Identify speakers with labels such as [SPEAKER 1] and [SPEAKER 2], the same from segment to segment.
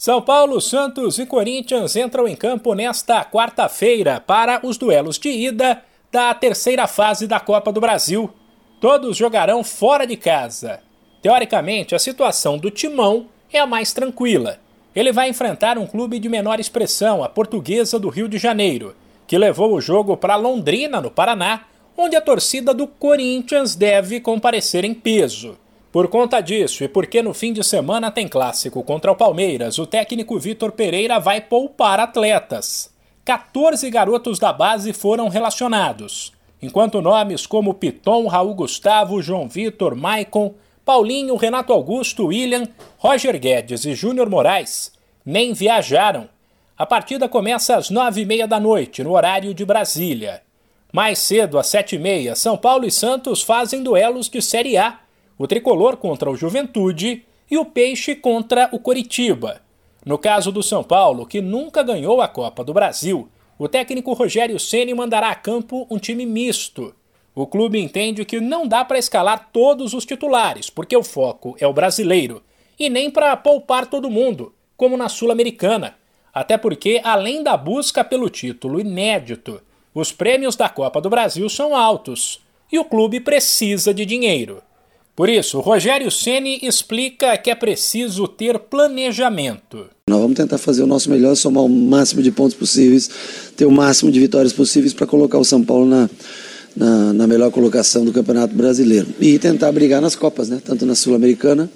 [SPEAKER 1] São Paulo, Santos e Corinthians entram em campo nesta quarta-feira para os duelos de ida da terceira fase da Copa do Brasil. Todos jogarão fora de casa. Teoricamente, a situação do Timão é a mais tranquila. Ele vai enfrentar um clube de menor expressão, a Portuguesa do Rio de Janeiro, que levou o jogo para Londrina, no Paraná, onde a torcida do Corinthians deve comparecer em peso. Por conta disso e porque no fim de semana tem clássico contra o Palmeiras, o técnico Vitor Pereira vai poupar atletas. 14 garotos da base foram relacionados, enquanto nomes como Piton, Raul Gustavo, João Vitor, Maicon, Paulinho, Renato Augusto, William, Roger Guedes e Júnior Moraes nem viajaram. A partida começa às nove e meia da noite, no horário de Brasília. Mais cedo, às sete e meia, São Paulo e Santos fazem duelos de Série A o tricolor contra o Juventude e o Peixe contra o Coritiba. No caso do São Paulo, que nunca ganhou a Copa do Brasil, o técnico Rogério Ceni mandará a campo um time misto. O clube entende que não dá para escalar todos os titulares, porque o foco é o brasileiro, e nem para poupar todo mundo, como na Sul-Americana. Até porque, além da busca pelo título inédito, os prêmios da Copa do Brasil são altos e o clube precisa de dinheiro. Por isso, Rogério Ceni explica que é preciso ter planejamento.
[SPEAKER 2] Nós vamos tentar fazer o nosso melhor, somar o máximo de pontos possíveis, ter o máximo de vitórias possíveis para colocar o São Paulo na, na, na, melhor colocação do Campeonato Brasileiro. E tentar brigar nas Copas, né? tanto na Sul-Americana,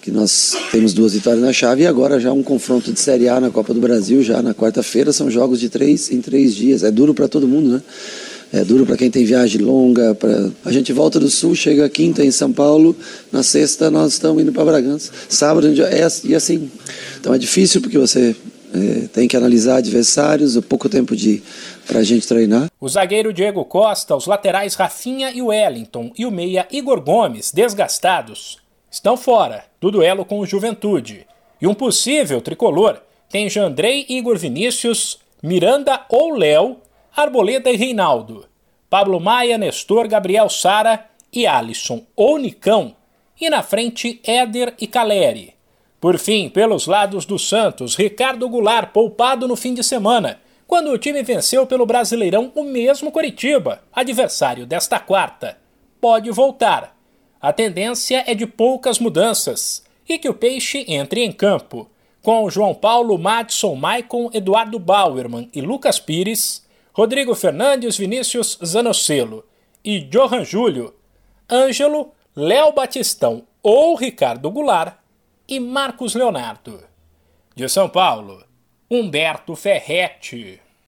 [SPEAKER 2] que nós temos duas vitórias na chave, e agora já um confronto de Série A na Copa do Brasil, já na quarta-feira, são jogos de três em três dias. É duro para todo mundo, né? É duro para quem tem viagem longa. Pra... A gente volta do sul, chega quinta em São Paulo, na sexta nós estamos indo para Bragança. Sábado é e assim. Então é difícil porque você é, tem que analisar adversários, o pouco tempo de para a gente treinar.
[SPEAKER 1] O zagueiro Diego Costa, os laterais Rafinha e Wellington e o meia Igor Gomes, desgastados, estão fora do duelo com o Juventude. E um possível tricolor tem Jandrei, Igor Vinícius, Miranda ou Léo Arboleda e Reinaldo, Pablo Maia, Nestor, Gabriel Sara e Alisson ou Nicão, e na frente Éder e Caleri. Por fim, pelos lados do Santos, Ricardo Goulart poupado no fim de semana, quando o time venceu pelo Brasileirão o mesmo Coritiba, adversário desta quarta. Pode voltar. A tendência é de poucas mudanças e que o Peixe entre em campo, com João Paulo, Madison, Maicon, Eduardo Bauerman e Lucas Pires Rodrigo Fernandes, Vinícius Zanocelo e Johan Júlio, Ângelo, Léo Batistão ou Ricardo Goulart e Marcos Leonardo. De São Paulo, Humberto Ferretti.